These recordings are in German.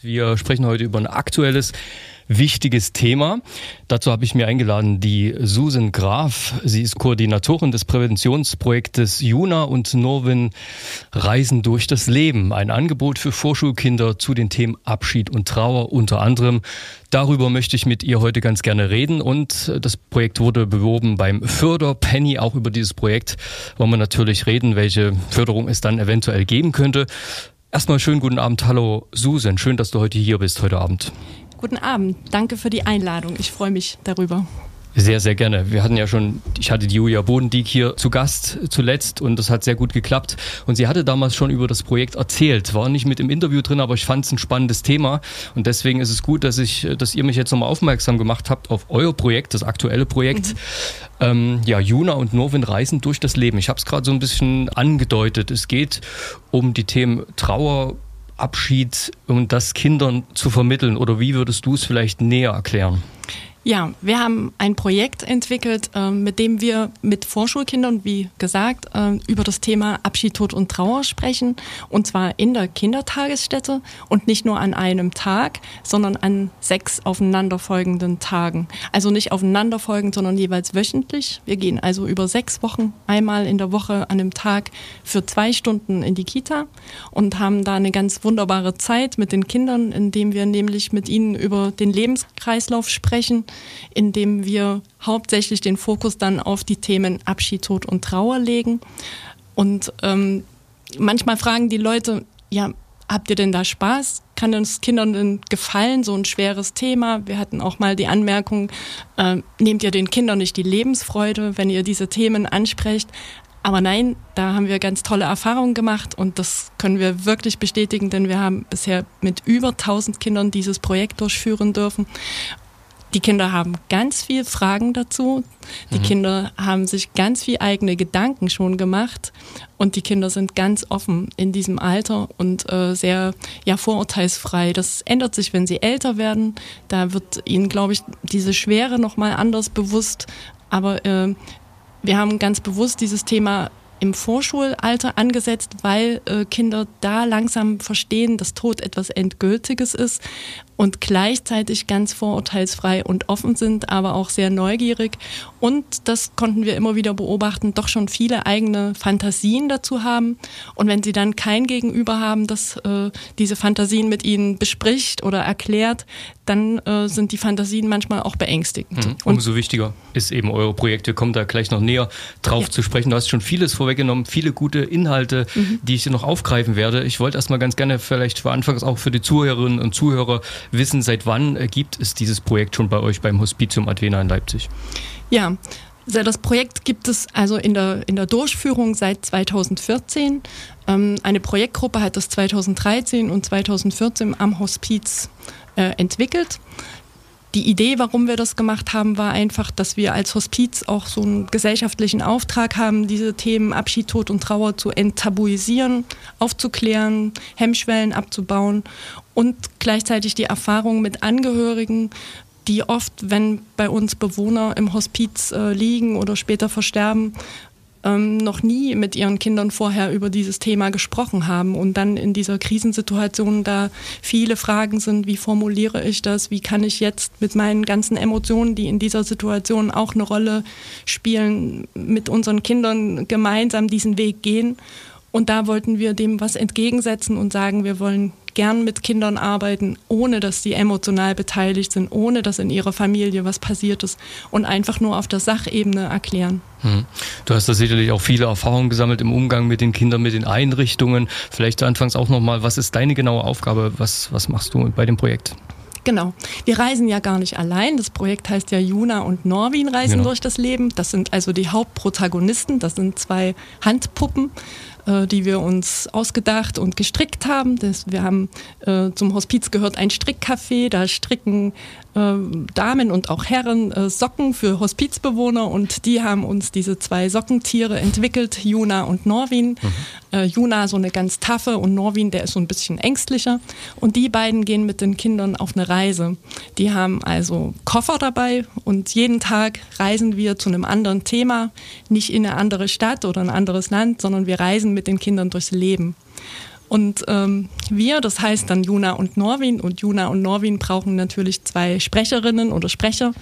Wir sprechen heute über ein aktuelles, wichtiges Thema. Dazu habe ich mir eingeladen die Susan Graf. Sie ist Koordinatorin des Präventionsprojektes Juna und Norwin Reisen durch das Leben. Ein Angebot für Vorschulkinder zu den Themen Abschied und Trauer unter anderem. Darüber möchte ich mit ihr heute ganz gerne reden und das Projekt wurde beworben beim Förderpenny. Auch über dieses Projekt wollen wir natürlich reden, welche Förderung es dann eventuell geben könnte. Erstmal schönen guten Abend. Hallo Susan, schön, dass du heute hier bist heute Abend. Guten Abend, danke für die Einladung. Ich freue mich darüber. Sehr, sehr gerne. Wir hatten ja schon, ich hatte die Julia Bodendieck hier zu Gast zuletzt und das hat sehr gut geklappt. Und sie hatte damals schon über das Projekt erzählt. War nicht mit im Interview drin, aber ich fand es ein spannendes Thema. Und deswegen ist es gut, dass ich, dass ihr mich jetzt nochmal aufmerksam gemacht habt auf euer Projekt, das aktuelle Projekt. Mhm. Ähm, ja, Juna und Norwin reisen durch das Leben. Ich habe es gerade so ein bisschen angedeutet. Es geht um die Themen Trauer, Abschied und das Kindern zu vermitteln. Oder wie würdest du es vielleicht näher erklären? Ja, wir haben ein Projekt entwickelt, äh, mit dem wir mit Vorschulkindern, wie gesagt, äh, über das Thema Abschied, Tod und Trauer sprechen. Und zwar in der Kindertagesstätte und nicht nur an einem Tag, sondern an sechs aufeinanderfolgenden Tagen. Also nicht aufeinanderfolgend, sondern jeweils wöchentlich. Wir gehen also über sechs Wochen einmal in der Woche an einem Tag für zwei Stunden in die Kita und haben da eine ganz wunderbare Zeit mit den Kindern, indem wir nämlich mit ihnen über den Lebenskreislauf sprechen indem wir hauptsächlich den Fokus dann auf die Themen Abschied, Tod und Trauer legen. Und ähm, manchmal fragen die Leute, ja, habt ihr denn da Spaß? Kann uns Kindern denn gefallen, so ein schweres Thema? Wir hatten auch mal die Anmerkung, äh, nehmt ihr den Kindern nicht die Lebensfreude, wenn ihr diese Themen ansprecht? Aber nein, da haben wir ganz tolle Erfahrungen gemacht und das können wir wirklich bestätigen, denn wir haben bisher mit über 1000 Kindern dieses Projekt durchführen dürfen die Kinder haben ganz viel Fragen dazu. Die mhm. Kinder haben sich ganz viel eigene Gedanken schon gemacht. Und die Kinder sind ganz offen in diesem Alter und äh, sehr ja, vorurteilsfrei. Das ändert sich, wenn sie älter werden. Da wird ihnen, glaube ich, diese Schwere nochmal anders bewusst. Aber äh, wir haben ganz bewusst dieses Thema im Vorschulalter angesetzt, weil äh, Kinder da langsam verstehen, dass Tod etwas Endgültiges ist und gleichzeitig ganz vorurteilsfrei und offen sind, aber auch sehr neugierig. Und das konnten wir immer wieder beobachten, doch schon viele eigene Fantasien dazu haben. Und wenn sie dann kein Gegenüber haben, das äh, diese Fantasien mit ihnen bespricht oder erklärt, dann äh, sind die Fantasien manchmal auch beängstigend. Mhm. Umso wichtiger ist eben eure Projekt. Wir kommen da gleich noch näher drauf ja. zu sprechen. Du hast schon vieles vorweggenommen, viele gute Inhalte, mhm. die ich noch aufgreifen werde. Ich wollte erstmal ganz gerne vielleicht für Anfangs auch für die Zuhörerinnen und Zuhörer wissen, seit wann äh, gibt es dieses Projekt schon bei euch beim Hospitium Advena in Leipzig? Ja, das Projekt gibt es also in der, in der Durchführung seit 2014. Ähm, eine Projektgruppe hat das 2013 und 2014 am Hospiz äh, entwickelt. Die Idee, warum wir das gemacht haben, war einfach, dass wir als Hospiz auch so einen gesellschaftlichen Auftrag haben, diese Themen Abschied, Tod und Trauer zu enttabuisieren, aufzuklären, Hemmschwellen abzubauen und gleichzeitig die Erfahrung mit Angehörigen, die oft, wenn bei uns Bewohner im Hospiz äh, liegen oder später versterben, ähm, noch nie mit ihren Kindern vorher über dieses Thema gesprochen haben und dann in dieser Krisensituation da viele Fragen sind, wie formuliere ich das, wie kann ich jetzt mit meinen ganzen Emotionen, die in dieser Situation auch eine Rolle spielen, mit unseren Kindern gemeinsam diesen Weg gehen. Und da wollten wir dem was entgegensetzen und sagen, wir wollen gern mit Kindern arbeiten, ohne dass sie emotional beteiligt sind, ohne dass in ihrer Familie was passiert ist und einfach nur auf der Sachebene erklären. Hm. Du hast da sicherlich auch viele Erfahrungen gesammelt im Umgang mit den Kindern, mit den Einrichtungen. Vielleicht anfangs auch nochmal, was ist deine genaue Aufgabe? Was, was machst du bei dem Projekt? Genau. Wir reisen ja gar nicht allein. Das Projekt heißt ja Juna und Norwin reisen genau. durch das Leben. Das sind also die Hauptprotagonisten. Das sind zwei Handpuppen die wir uns ausgedacht und gestrickt haben. Das, wir haben äh, zum Hospiz gehört ein Strickcafé, da stricken äh, Damen und auch Herren äh, Socken für Hospizbewohner und die haben uns diese zwei Sockentiere entwickelt, Juna und Norwin. Mhm. Äh, Juna so eine ganz taffe und Norwin, der ist so ein bisschen ängstlicher. Und die beiden gehen mit den Kindern auf eine Reise. Die haben also Koffer dabei und jeden Tag reisen wir zu einem anderen Thema, nicht in eine andere Stadt oder ein anderes Land, sondern wir reisen mit den Kindern durchs Leben. Und ähm, wir, das heißt dann Juna und Norwin. Und Juna und Norwin brauchen natürlich zwei Sprecherinnen oder Sprecher.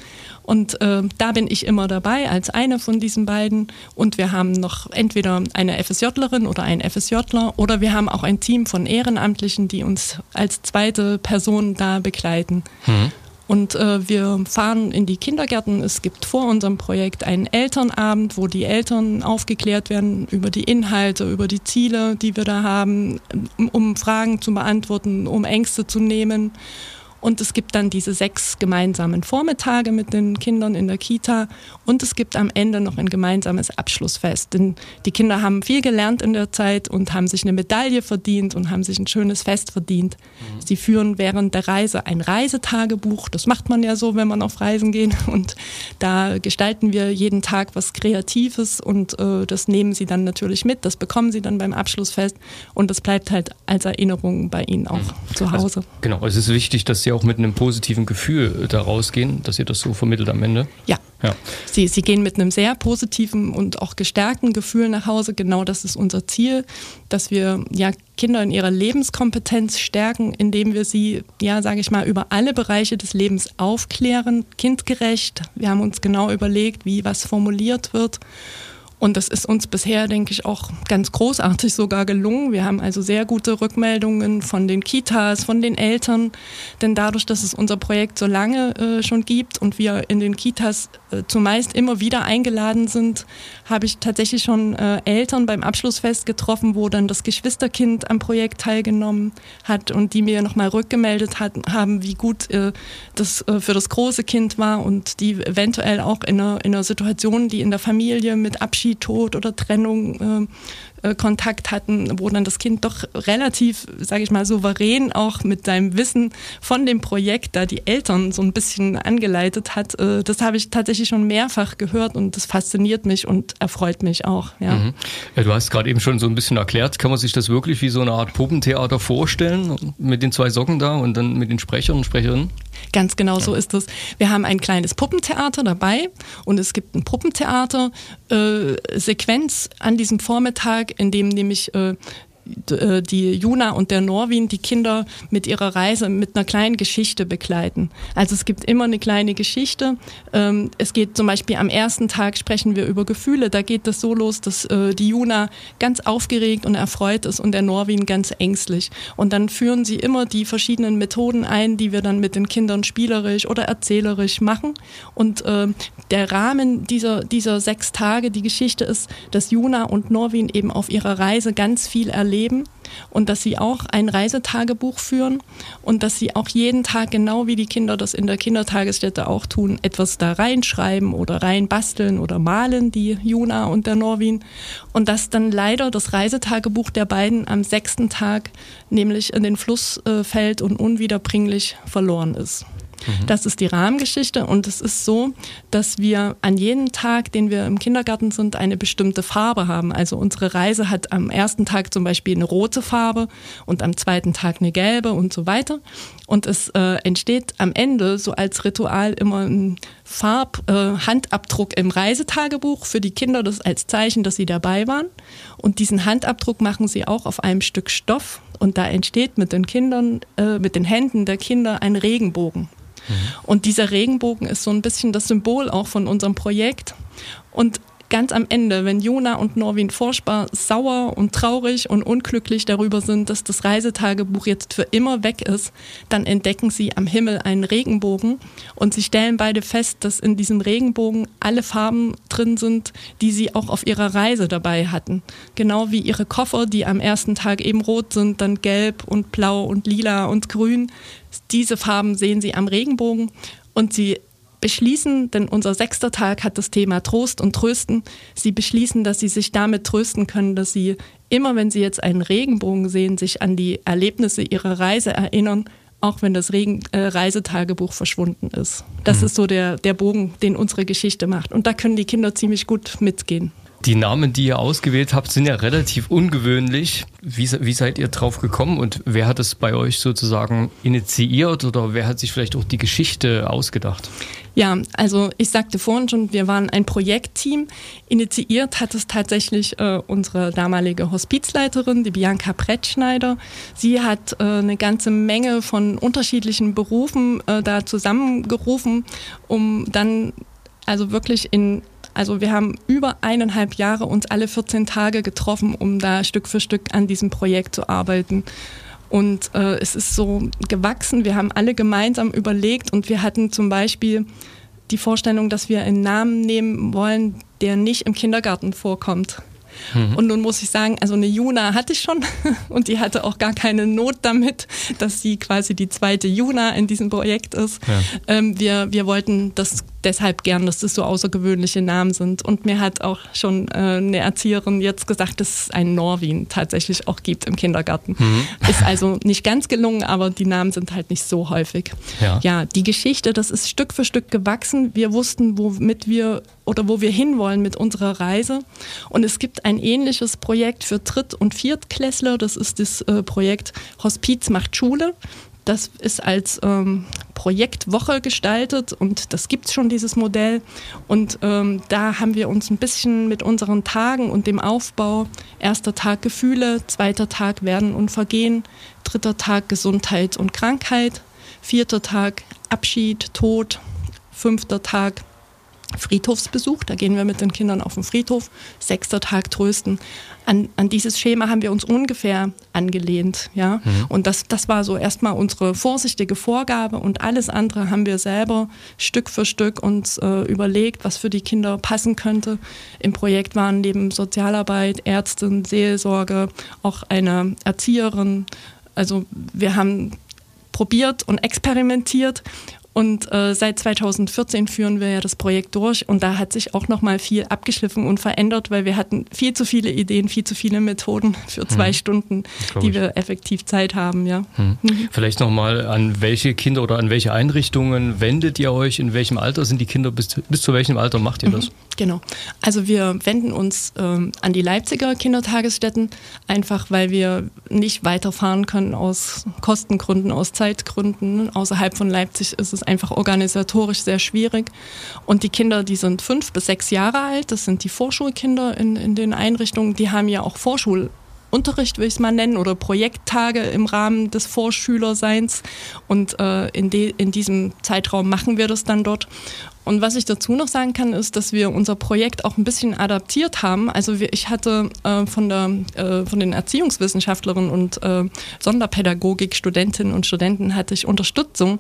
Und äh, da bin ich immer dabei als eine von diesen beiden. Und wir haben noch entweder eine FSJlerin oder einen FSJler oder wir haben auch ein Team von Ehrenamtlichen, die uns als zweite Person da begleiten. Mhm. Und äh, wir fahren in die Kindergärten. Es gibt vor unserem Projekt einen Elternabend, wo die Eltern aufgeklärt werden über die Inhalte, über die Ziele, die wir da haben, um Fragen zu beantworten, um Ängste zu nehmen. Und es gibt dann diese sechs gemeinsamen Vormittage mit den Kindern in der Kita. Und es gibt am Ende noch ein gemeinsames Abschlussfest. Denn die Kinder haben viel gelernt in der Zeit und haben sich eine Medaille verdient und haben sich ein schönes Fest verdient. Mhm. Sie führen während der Reise ein Reisetagebuch. Das macht man ja so, wenn man auf Reisen geht. Und da gestalten wir jeden Tag was Kreatives und äh, das nehmen sie dann natürlich mit. Das bekommen sie dann beim Abschlussfest und das bleibt halt als Erinnerung bei ihnen auch mhm. zu also, Hause. Also, genau, es ist wichtig, dass sie auch mit einem positiven Gefühl da rausgehen, dass ihr das so vermittelt am Ende? Ja. ja. Sie, sie gehen mit einem sehr positiven und auch gestärkten Gefühl nach Hause. Genau das ist unser Ziel, dass wir ja Kinder in ihrer Lebenskompetenz stärken, indem wir sie, ja, sage ich mal, über alle Bereiche des Lebens aufklären, kindgerecht. Wir haben uns genau überlegt, wie was formuliert wird und das ist uns bisher, denke ich, auch ganz großartig sogar gelungen. Wir haben also sehr gute Rückmeldungen von den Kitas, von den Eltern. Denn dadurch, dass es unser Projekt so lange äh, schon gibt und wir in den Kitas äh, zumeist immer wieder eingeladen sind, habe ich tatsächlich schon äh, Eltern beim Abschlussfest getroffen, wo dann das Geschwisterkind am Projekt teilgenommen hat und die mir nochmal rückgemeldet hat, haben, wie gut äh, das äh, für das große Kind war und die eventuell auch in einer, in einer Situation, die in der Familie mit Abschied Tod oder Trennung äh, äh, Kontakt hatten, wo dann das Kind doch relativ, sage ich mal, souverän auch mit seinem Wissen von dem Projekt da die Eltern so ein bisschen angeleitet hat. Äh, das habe ich tatsächlich schon mehrfach gehört und das fasziniert mich und erfreut mich auch. Ja. Mhm. ja du hast gerade eben schon so ein bisschen erklärt, kann man sich das wirklich wie so eine Art Puppentheater vorstellen mit den zwei Socken da und dann mit den Sprechern und Sprecherinnen? Ganz genau so ist es. Wir haben ein kleines Puppentheater dabei und es gibt ein Puppentheater äh, an diesem Vormittag, in dem nämlich äh, die Juna und der Norwin die Kinder mit ihrer Reise mit einer kleinen Geschichte begleiten. Also es gibt immer eine kleine Geschichte. Ähm, es geht zum Beispiel am ersten Tag sprechen wir über Gefühle. Da geht es so los, dass äh, die Juna ganz aufgeregt und erfreut ist und der Norwin ganz ängstlich. Und dann führen sie immer die verschiedenen Methoden ein, die wir dann mit den Kindern spielerisch oder erzählerisch machen. Und ähm, der Rahmen dieser, dieser sechs Tage, die Geschichte ist, dass Juna und Norwin eben auf ihrer Reise ganz viel erleben leben und dass sie auch ein Reisetagebuch führen und dass sie auch jeden Tag, genau wie die Kinder das in der Kindertagesstätte auch tun, etwas da reinschreiben oder reinbasteln oder malen, die Juna und der Norwin. Und dass dann leider das Reisetagebuch der beiden am sechsten Tag nämlich in den Fluss äh, fällt und unwiederbringlich verloren ist. Mhm. Das ist die Rahmengeschichte und es ist so, dass wir an jedem Tag, den wir im Kindergarten sind, eine bestimmte Farbe haben. Also unsere Reise hat am ersten Tag zum Beispiel eine rote Farbe und am zweiten Tag eine gelbe und so weiter. Und es äh, entsteht am Ende so als Ritual immer ein Farbhandabdruck äh, im Reisetagebuch für die Kinder, das als Zeichen, dass sie dabei waren. Und diesen Handabdruck machen sie auch auf einem Stück Stoff. Und da entsteht mit den Kindern, äh, mit den Händen der Kinder ein Regenbogen. Und dieser Regenbogen ist so ein bisschen das Symbol auch von unserem Projekt. Und ganz am Ende, wenn Jona und Norwin Forschbar sauer und traurig und unglücklich darüber sind, dass das Reisetagebuch jetzt für immer weg ist, dann entdecken sie am Himmel einen Regenbogen und sie stellen beide fest, dass in diesem Regenbogen alle Farben drin sind, die sie auch auf ihrer Reise dabei hatten. Genau wie ihre Koffer, die am ersten Tag eben rot sind, dann gelb und blau und lila und grün. Diese Farben sehen Sie am Regenbogen und Sie beschließen, denn unser sechster Tag hat das Thema Trost und Trösten. Sie beschließen, dass Sie sich damit trösten können, dass Sie immer, wenn Sie jetzt einen Regenbogen sehen, sich an die Erlebnisse Ihrer Reise erinnern, auch wenn das Regen, äh, Reisetagebuch verschwunden ist. Das mhm. ist so der, der Bogen, den unsere Geschichte macht. Und da können die Kinder ziemlich gut mitgehen. Die Namen, die ihr ausgewählt habt, sind ja relativ ungewöhnlich. Wie, wie seid ihr drauf gekommen und wer hat es bei euch sozusagen initiiert oder wer hat sich vielleicht auch die Geschichte ausgedacht? Ja, also ich sagte vorhin schon, wir waren ein Projektteam. Initiiert hat es tatsächlich äh, unsere damalige Hospizleiterin, die Bianca Brettschneider. Sie hat äh, eine ganze Menge von unterschiedlichen Berufen äh, da zusammengerufen, um dann also wirklich in also wir haben über eineinhalb Jahre uns alle 14 Tage getroffen, um da Stück für Stück an diesem Projekt zu arbeiten. Und äh, es ist so gewachsen. Wir haben alle gemeinsam überlegt und wir hatten zum Beispiel die Vorstellung, dass wir einen Namen nehmen wollen, der nicht im Kindergarten vorkommt. Mhm. Und nun muss ich sagen, also eine Juna hatte ich schon und die hatte auch gar keine Not damit, dass sie quasi die zweite Juna in diesem Projekt ist. Ja. Ähm, wir, wir wollten das deshalb gern, dass das so außergewöhnliche Namen sind. Und mir hat auch schon äh, eine Erzieherin jetzt gesagt, dass es einen Norwin tatsächlich auch gibt im Kindergarten. Mhm. Ist also nicht ganz gelungen, aber die Namen sind halt nicht so häufig. Ja. ja, die Geschichte, das ist Stück für Stück gewachsen. Wir wussten, womit wir oder wo wir hinwollen mit unserer Reise. Und es gibt ein ähnliches Projekt für Dritt- und Viertklässler. Das ist das äh, Projekt Hospiz macht Schule. Das ist als ähm, Projektwoche gestaltet und das gibt es schon, dieses Modell. Und ähm, da haben wir uns ein bisschen mit unseren Tagen und dem Aufbau, erster Tag Gefühle, zweiter Tag Werden und Vergehen, dritter Tag Gesundheit und Krankheit, vierter Tag Abschied, Tod, fünfter Tag Friedhofsbesuch, da gehen wir mit den Kindern auf den Friedhof, sechster Tag trösten. An, an dieses Schema haben wir uns ungefähr angelehnt. Ja? Mhm. Und das, das war so erstmal unsere vorsichtige Vorgabe und alles andere haben wir selber Stück für Stück uns äh, überlegt, was für die Kinder passen könnte. Im Projekt waren neben Sozialarbeit, Ärztin, Seelsorge, auch eine Erzieherin. Also wir haben probiert und experimentiert und äh, seit 2014 führen wir ja das Projekt durch und da hat sich auch nochmal viel abgeschliffen und verändert, weil wir hatten viel zu viele Ideen, viel zu viele Methoden für zwei hm. Stunden, die wir effektiv Zeit haben. Ja. Hm. Mhm. Vielleicht nochmal, an welche Kinder oder an welche Einrichtungen wendet ihr euch? In welchem Alter sind die Kinder? Bis, bis zu welchem Alter macht ihr das? Mhm. Genau. Also wir wenden uns ähm, an die Leipziger Kindertagesstätten, einfach weil wir nicht weiterfahren können aus Kostengründen, aus Zeitgründen. Außerhalb von Leipzig ist es einfach organisatorisch sehr schwierig. Und die Kinder, die sind fünf bis sechs Jahre alt, das sind die Vorschulkinder in, in den Einrichtungen, die haben ja auch Vorschulunterricht, will ich es mal nennen, oder Projekttage im Rahmen des Vorschülerseins. Und äh, in, in diesem Zeitraum machen wir das dann dort. Und was ich dazu noch sagen kann, ist, dass wir unser Projekt auch ein bisschen adaptiert haben. Also wir, ich hatte äh, von, der, äh, von den Erziehungswissenschaftlerinnen und äh, Sonderpädagogik-Studentinnen und Studenten hatte ich Unterstützung.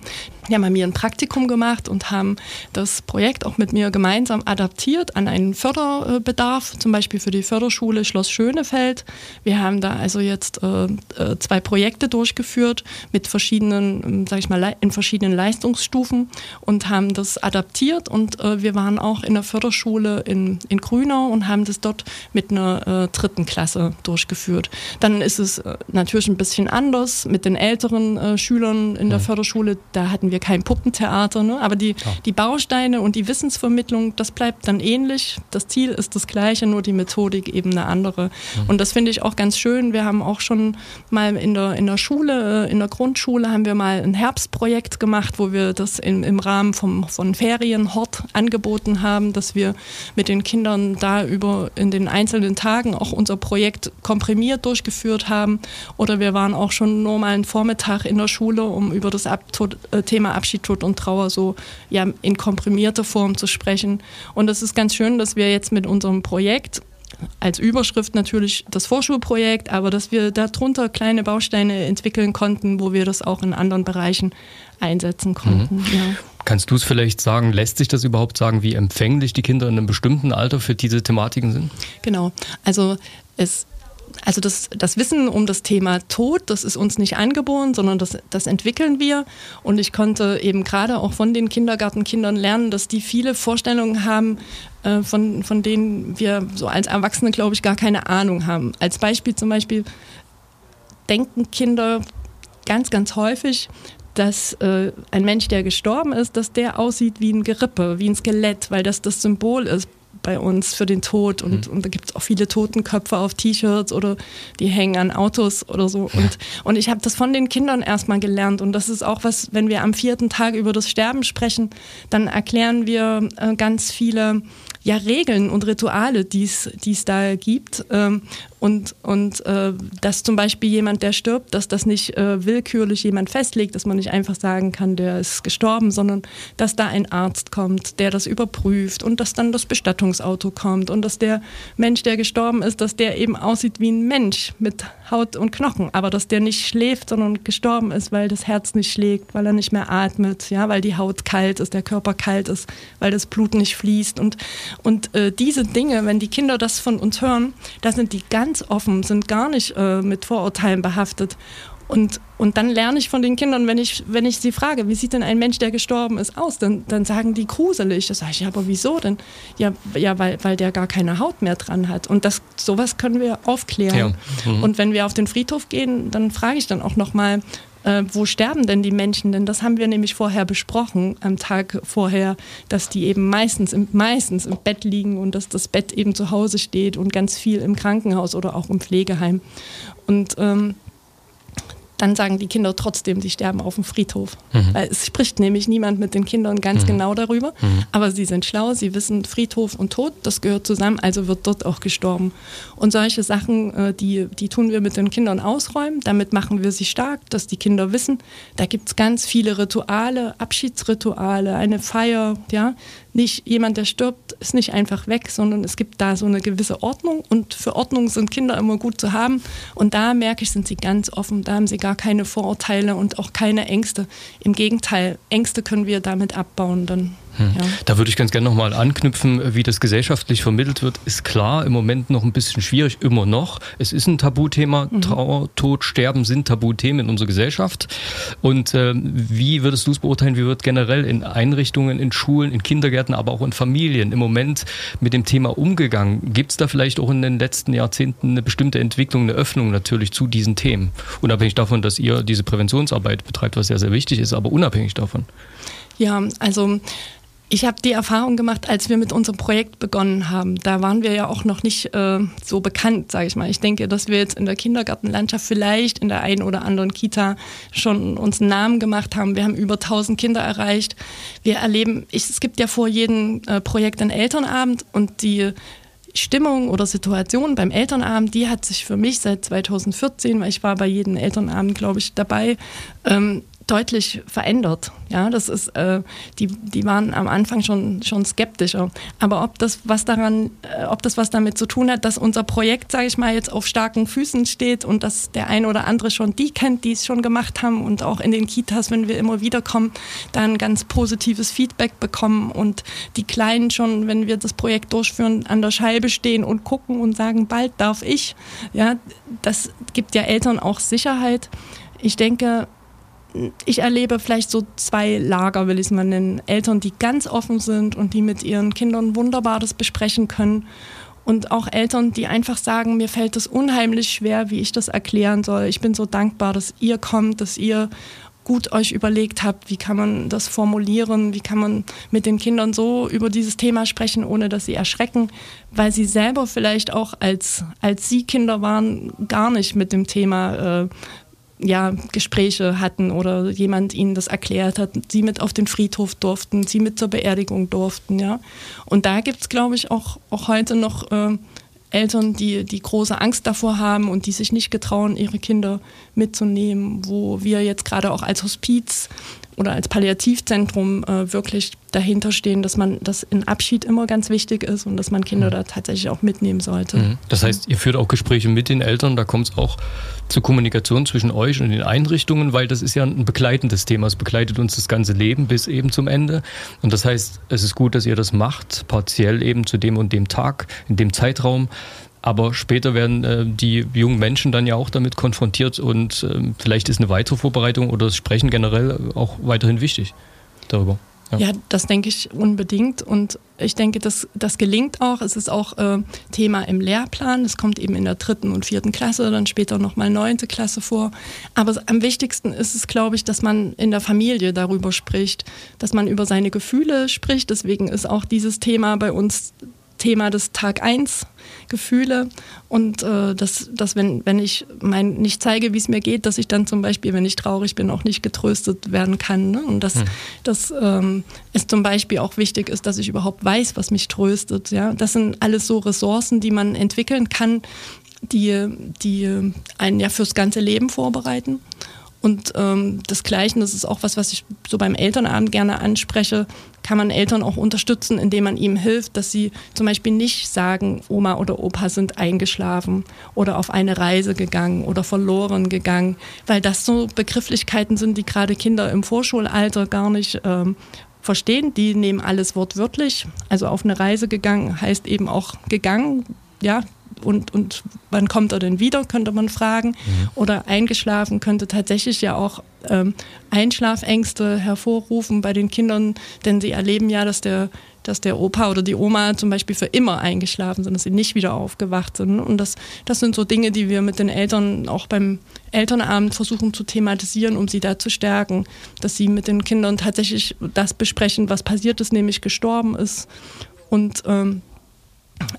Die haben bei mir ein Praktikum gemacht und haben das Projekt auch mit mir gemeinsam adaptiert an einen Förderbedarf, zum Beispiel für die Förderschule Schloss Schönefeld. Wir haben da also jetzt äh, äh, zwei Projekte durchgeführt mit verschiedenen, ähm, sag ich mal, in verschiedenen Leistungsstufen und haben das adaptiert studiert und äh, wir waren auch in der Förderschule in, in Grünau und haben das dort mit einer äh, dritten Klasse durchgeführt. Dann ist es äh, natürlich ein bisschen anders mit den älteren äh, Schülern in der mhm. Förderschule. Da hatten wir kein Puppentheater, ne? aber die, ja. die Bausteine und die Wissensvermittlung, das bleibt dann ähnlich. Das Ziel ist das gleiche, nur die Methodik eben eine andere. Mhm. Und das finde ich auch ganz schön. Wir haben auch schon mal in der, in der Schule, äh, in der Grundschule haben wir mal ein Herbstprojekt gemacht, wo wir das in, im Rahmen vom, von Ferien Hort angeboten haben, dass wir mit den Kindern da über in den einzelnen Tagen auch unser Projekt komprimiert durchgeführt haben. Oder wir waren auch schon nur mal einen Vormittag in der Schule, um über das Abtod, äh, Thema Abschied, Tod und Trauer so ja, in komprimierter Form zu sprechen. Und es ist ganz schön, dass wir jetzt mit unserem Projekt als Überschrift natürlich das Vorschulprojekt, aber dass wir darunter kleine Bausteine entwickeln konnten, wo wir das auch in anderen Bereichen einsetzen konnten. Mhm. Ja. Kannst du es vielleicht sagen, lässt sich das überhaupt sagen, wie empfänglich die Kinder in einem bestimmten Alter für diese Thematiken sind? Genau. Also es also das, das, Wissen um das Thema Tod, das ist uns nicht angeboren, sondern das, das, entwickeln wir. Und ich konnte eben gerade auch von den Kindergartenkindern lernen, dass die viele Vorstellungen haben, äh, von, von denen wir so als Erwachsene, glaube ich, gar keine Ahnung haben. Als Beispiel zum Beispiel denken Kinder ganz, ganz häufig, dass äh, ein Mensch, der gestorben ist, dass der aussieht wie ein Gerippe, wie ein Skelett, weil das das Symbol ist bei uns für den Tod und, mhm. und da gibt es auch viele Totenköpfe auf T-Shirts oder die hängen an Autos oder so. Und, und ich habe das von den Kindern erstmal gelernt und das ist auch was, wenn wir am vierten Tag über das Sterben sprechen, dann erklären wir äh, ganz viele ja, Regeln und Rituale, die es da gibt. Ähm, und, und äh, dass zum Beispiel jemand, der stirbt, dass das nicht äh, willkürlich jemand festlegt, dass man nicht einfach sagen kann, der ist gestorben, sondern dass da ein Arzt kommt, der das überprüft und dass dann das Bestattungsauto kommt und dass der Mensch, der gestorben ist, dass der eben aussieht wie ein Mensch mit Haut und Knochen, aber dass der nicht schläft, sondern gestorben ist, weil das Herz nicht schlägt, weil er nicht mehr atmet, ja, weil die Haut kalt ist, der Körper kalt ist, weil das Blut nicht fließt. Und, und äh, diese Dinge, wenn die Kinder das von uns hören, da sind die ganz ganz offen, sind gar nicht äh, mit Vorurteilen behaftet. Und, und dann lerne ich von den Kindern, wenn ich, wenn ich sie frage, wie sieht denn ein Mensch, der gestorben ist, aus? Dann, dann sagen die gruselig. Das sage ich, ja, aber wieso denn? Ja, ja weil, weil der gar keine Haut mehr dran hat. Und das, sowas können wir aufklären. Ja. Mhm. Und wenn wir auf den Friedhof gehen, dann frage ich dann auch nochmal, äh, wo sterben denn die Menschen? Denn das haben wir nämlich vorher besprochen, am Tag vorher, dass die eben meistens im, meistens im Bett liegen und dass das Bett eben zu Hause steht und ganz viel im Krankenhaus oder auch im Pflegeheim. Und ähm, dann sagen die Kinder trotzdem, sie sterben auf dem Friedhof. Mhm. Weil es spricht nämlich niemand mit den Kindern ganz mhm. genau darüber. Mhm. Aber sie sind schlau, sie wissen, Friedhof und Tod, das gehört zusammen, also wird dort auch gestorben. Und solche Sachen, äh, die, die tun wir mit den Kindern ausräumen. Damit machen wir sie stark, dass die Kinder wissen, da gibt es ganz viele Rituale, Abschiedsrituale, eine Feier, ja, nicht jemand, der stirbt, ist nicht einfach weg, sondern es gibt da so eine gewisse Ordnung und für Ordnung sind Kinder immer gut zu haben. Und da merke ich, sind sie ganz offen, da haben sie gar keine Vorurteile und auch keine Ängste. Im Gegenteil, Ängste können wir damit abbauen dann. Hm. Ja. Da würde ich ganz gerne nochmal anknüpfen, wie das gesellschaftlich vermittelt wird, ist klar im Moment noch ein bisschen schwierig, immer noch. Es ist ein Tabuthema, mhm. Trauer, Tod, Sterben sind Tabuthemen in unserer Gesellschaft. Und äh, wie würdest du es beurteilen, wie wird generell in Einrichtungen, in Schulen, in Kindergärten, aber auch in Familien im Moment mit dem Thema umgegangen? Gibt es da vielleicht auch in den letzten Jahrzehnten eine bestimmte Entwicklung, eine Öffnung natürlich zu diesen Themen? Unabhängig davon, dass ihr diese Präventionsarbeit betreibt, was sehr, sehr wichtig ist, aber unabhängig davon. Ja, also ich habe die Erfahrung gemacht, als wir mit unserem Projekt begonnen haben. Da waren wir ja auch noch nicht äh, so bekannt, sage ich mal. Ich denke, dass wir jetzt in der Kindergartenlandschaft vielleicht in der einen oder anderen Kita schon uns einen Namen gemacht haben. Wir haben über 1000 Kinder erreicht. Wir erleben, ich, es gibt ja vor jedem äh, Projekt einen Elternabend und die Stimmung oder Situation beim Elternabend, die hat sich für mich seit 2014, weil ich war bei jedem Elternabend, glaube ich, dabei, ähm, deutlich verändert. Ja, das ist, äh, die, die waren am Anfang schon, schon skeptischer. Aber ob das was daran, äh, ob das was damit zu tun hat, dass unser Projekt, sage ich mal, jetzt auf starken Füßen steht und dass der ein oder andere schon die kennt, die es schon gemacht haben und auch in den Kitas, wenn wir immer wieder kommen, dann ganz positives Feedback bekommen und die Kleinen schon, wenn wir das Projekt durchführen, an der Scheibe stehen und gucken und sagen, bald darf ich. Ja, das gibt ja Eltern auch Sicherheit. Ich denke, ich erlebe vielleicht so zwei Lager, will ich es mal nennen. Eltern, die ganz offen sind und die mit ihren Kindern wunderbar das besprechen können. Und auch Eltern, die einfach sagen, mir fällt es unheimlich schwer, wie ich das erklären soll. Ich bin so dankbar, dass ihr kommt, dass ihr gut euch überlegt habt, wie kann man das formulieren, wie kann man mit den Kindern so über dieses Thema sprechen, ohne dass sie erschrecken, weil sie selber vielleicht auch als, als sie Kinder waren, gar nicht mit dem Thema äh, ja, Gespräche hatten oder jemand ihnen das erklärt hat, sie mit auf den Friedhof durften, sie mit zur Beerdigung durften, ja. Und da gibt es, glaube ich, auch, auch heute noch äh, Eltern, die, die große Angst davor haben und die sich nicht getrauen, ihre Kinder mitzunehmen, wo wir jetzt gerade auch als Hospiz oder als Palliativzentrum äh, wirklich dahinter stehen, dass man das in Abschied immer ganz wichtig ist und dass man Kinder mhm. da tatsächlich auch mitnehmen sollte. Mhm. Das heißt, ihr führt auch Gespräche mit den Eltern, da kommt es auch zur Kommunikation zwischen euch und den Einrichtungen, weil das ist ja ein begleitendes Thema. Es begleitet uns das ganze Leben bis eben zum Ende. Und das heißt, es ist gut, dass ihr das macht, partiell eben zu dem und dem Tag, in dem Zeitraum. Aber später werden äh, die jungen Menschen dann ja auch damit konfrontiert und äh, vielleicht ist eine weitere Vorbereitung oder das Sprechen generell auch weiterhin wichtig darüber. Ja. ja, das denke ich unbedingt. Und ich denke, das, das gelingt auch. Es ist auch äh, Thema im Lehrplan. Es kommt eben in der dritten und vierten Klasse, dann später nochmal neunte Klasse vor. Aber am wichtigsten ist es, glaube ich, dass man in der Familie darüber spricht, dass man über seine Gefühle spricht. Deswegen ist auch dieses Thema bei uns Thema des Tag 1 Gefühle und äh, dass, dass wenn, wenn ich mein, nicht zeige, wie es mir geht, dass ich dann zum Beispiel, wenn ich traurig bin, auch nicht getröstet werden kann. Ne? Und dass, hm. dass ähm, es zum Beispiel auch wichtig ist, dass ich überhaupt weiß, was mich tröstet. Ja? Das sind alles so Ressourcen, die man entwickeln kann, die, die einen ja fürs ganze Leben vorbereiten. Und ähm, das Gleiche, das ist auch was, was ich so beim Elternabend gerne anspreche, kann man Eltern auch unterstützen, indem man ihnen hilft, dass sie zum Beispiel nicht sagen, Oma oder Opa sind eingeschlafen oder auf eine Reise gegangen oder verloren gegangen, weil das so Begrifflichkeiten sind, die gerade Kinder im Vorschulalter gar nicht ähm, verstehen. Die nehmen alles wortwörtlich. Also auf eine Reise gegangen heißt eben auch gegangen. Ja, und, und wann kommt er denn wieder, könnte man fragen. Mhm. Oder eingeschlafen könnte tatsächlich ja auch ähm, Einschlafängste hervorrufen bei den Kindern, denn sie erleben ja, dass der, dass der Opa oder die Oma zum Beispiel für immer eingeschlafen sind, dass sie nicht wieder aufgewacht sind. Und das, das sind so Dinge, die wir mit den Eltern auch beim Elternabend versuchen zu thematisieren, um sie da zu stärken, dass sie mit den Kindern tatsächlich das besprechen, was passiert ist, nämlich gestorben ist. Und ähm,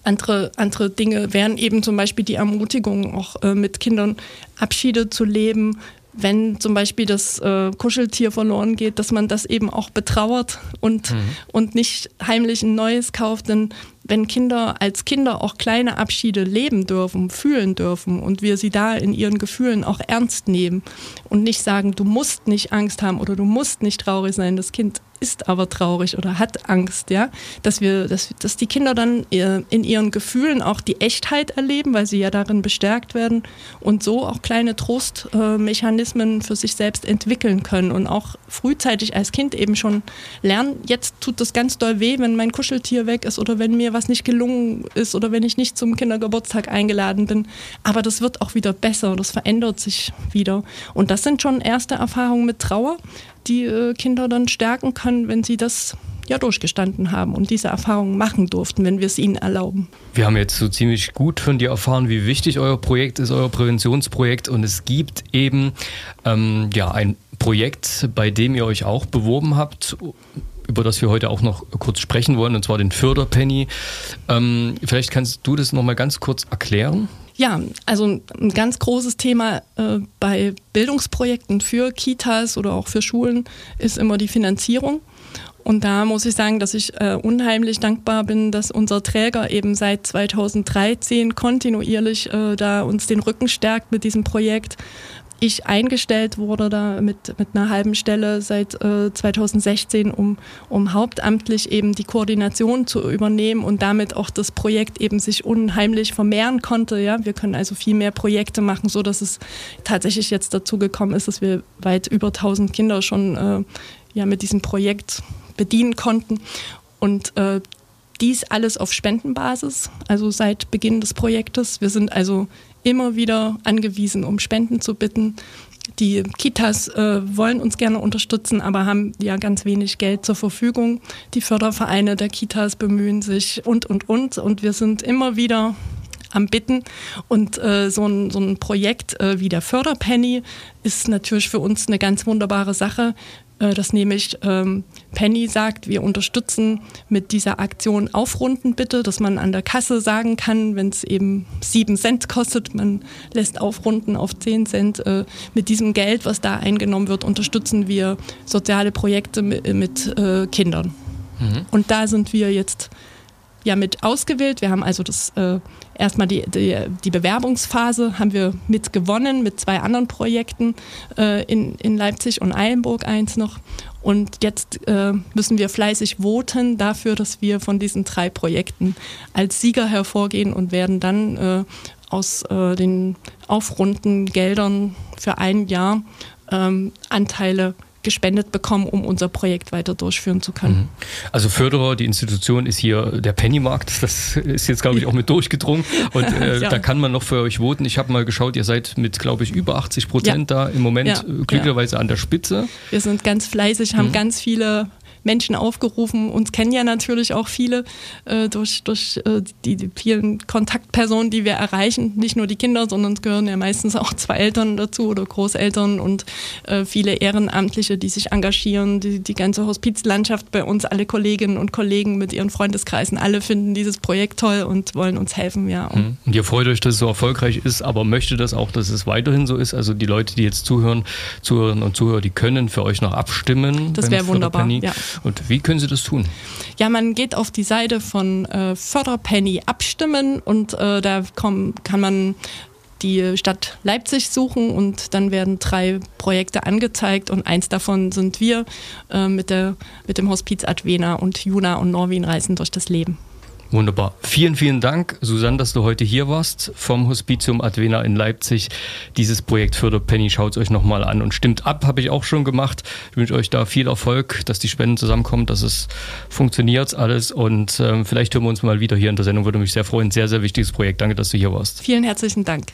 andere, andere Dinge wären eben zum Beispiel die Ermutigung, auch äh, mit Kindern Abschiede zu leben, wenn zum Beispiel das äh, Kuscheltier verloren geht, dass man das eben auch betrauert und, mhm. und nicht heimlich ein neues kauft. Denn wenn Kinder als Kinder auch kleine Abschiede leben dürfen, fühlen dürfen und wir sie da in ihren Gefühlen auch ernst nehmen und nicht sagen, du musst nicht Angst haben oder du musst nicht traurig sein, das Kind ist aber traurig oder hat Angst, ja, dass wir, dass, dass die Kinder dann äh, in ihren Gefühlen auch die Echtheit erleben, weil sie ja darin bestärkt werden und so auch kleine Trostmechanismen für sich selbst entwickeln können und auch frühzeitig als Kind eben schon lernen, jetzt tut das ganz doll weh, wenn mein Kuscheltier weg ist oder wenn mir was nicht gelungen ist oder wenn ich nicht zum Kindergeburtstag eingeladen bin, aber das wird auch wieder besser, das verändert sich wieder und das sind schon erste Erfahrungen mit Trauer, die äh, Kinder dann stärken können, wenn sie das ja durchgestanden haben und diese Erfahrungen machen durften, wenn wir es ihnen erlauben. Wir haben jetzt so ziemlich gut von dir erfahren, wie wichtig euer Projekt ist, euer Präventionsprojekt. Und es gibt eben ähm, ja ein Projekt, bei dem ihr euch auch beworben habt über das wir heute auch noch kurz sprechen wollen, und zwar den Förderpenny. Ähm, vielleicht kannst du das nochmal ganz kurz erklären. Ja, also ein ganz großes Thema äh, bei Bildungsprojekten für Kitas oder auch für Schulen ist immer die Finanzierung. Und da muss ich sagen, dass ich äh, unheimlich dankbar bin, dass unser Träger eben seit 2013 kontinuierlich äh, da uns den Rücken stärkt mit diesem Projekt ich eingestellt wurde da mit, mit einer halben Stelle seit äh, 2016, um, um hauptamtlich eben die Koordination zu übernehmen und damit auch das Projekt eben sich unheimlich vermehren konnte. Ja, wir können also viel mehr Projekte machen, so dass es tatsächlich jetzt dazu gekommen ist, dass wir weit über 1000 Kinder schon äh, ja mit diesem Projekt bedienen konnten und äh, dies alles auf Spendenbasis, also seit Beginn des Projektes. Wir sind also immer wieder angewiesen, um Spenden zu bitten. Die Kitas äh, wollen uns gerne unterstützen, aber haben ja ganz wenig Geld zur Verfügung. Die Fördervereine der Kitas bemühen sich und, und, und. Und wir sind immer wieder am Bitten. Und äh, so, ein, so ein Projekt äh, wie der Förderpenny ist natürlich für uns eine ganz wunderbare Sache. Äh, dass nämlich ähm, Penny sagt, wir unterstützen mit dieser Aktion Aufrunden bitte, dass man an der Kasse sagen kann, wenn es eben sieben Cent kostet, man lässt aufrunden auf zehn Cent. Äh, mit diesem Geld, was da eingenommen wird, unterstützen wir soziale Projekte mit, mit äh, Kindern. Mhm. Und da sind wir jetzt ja mit ausgewählt. Wir haben also das äh, erstmal die, die, die, Bewerbungsphase haben wir mit gewonnen mit zwei anderen Projekten äh, in, in Leipzig und Eilenburg eins noch. Und jetzt äh, müssen wir fleißig voten dafür, dass wir von diesen drei Projekten als Sieger hervorgehen und werden dann äh, aus äh, den aufrunden Geldern für ein Jahr ähm, Anteile gespendet bekommen, um unser Projekt weiter durchführen zu können. Mhm. Also Förderer, die Institution ist hier der Pennymarkt, das ist jetzt, glaube ich, auch mit durchgedrungen und äh, ja. da kann man noch für euch voten. Ich habe mal geschaut, ihr seid mit, glaube ich, über 80 Prozent ja. da im Moment ja. glücklicherweise an der Spitze. Wir sind ganz fleißig, haben mhm. ganz viele Menschen aufgerufen. Uns kennen ja natürlich auch viele äh, durch, durch äh, die, die, vielen Kontaktpersonen, die wir erreichen. Nicht nur die Kinder, sondern es gehören ja meistens auch zwei Eltern dazu oder Großeltern und äh, viele Ehrenamtliche, die sich engagieren. Die, die ganze Hospizlandschaft bei uns, alle Kolleginnen und Kollegen mit ihren Freundeskreisen, alle finden dieses Projekt toll und wollen uns helfen. Ja. Hm. Und ihr freut euch, dass es so erfolgreich ist, aber möchte das auch, dass es weiterhin so ist? Also die Leute, die jetzt zuhören, Zuhörerinnen und Zuhörer, die können für euch noch abstimmen. Das wäre wunderbar. Ja. Und wie können sie das tun? Ja, man geht auf die Seite von äh, Förderpenny abstimmen und äh, da komm, kann man die Stadt Leipzig suchen und dann werden drei Projekte angezeigt und eins davon sind wir äh, mit, der, mit dem Hospiz Advena und Juna und Norwin reisen durch das Leben. Wunderbar. Vielen, vielen Dank, Susanne, dass du heute hier warst vom Hospitium Advena in Leipzig. Dieses Projekt Förderpenny, schaut es euch nochmal an und stimmt ab, habe ich auch schon gemacht. Ich wünsche euch da viel Erfolg, dass die Spenden zusammenkommen, dass es funktioniert alles und ähm, vielleicht hören wir uns mal wieder hier in der Sendung, würde mich sehr freuen. Sehr, sehr wichtiges Projekt. Danke, dass du hier warst. Vielen herzlichen Dank.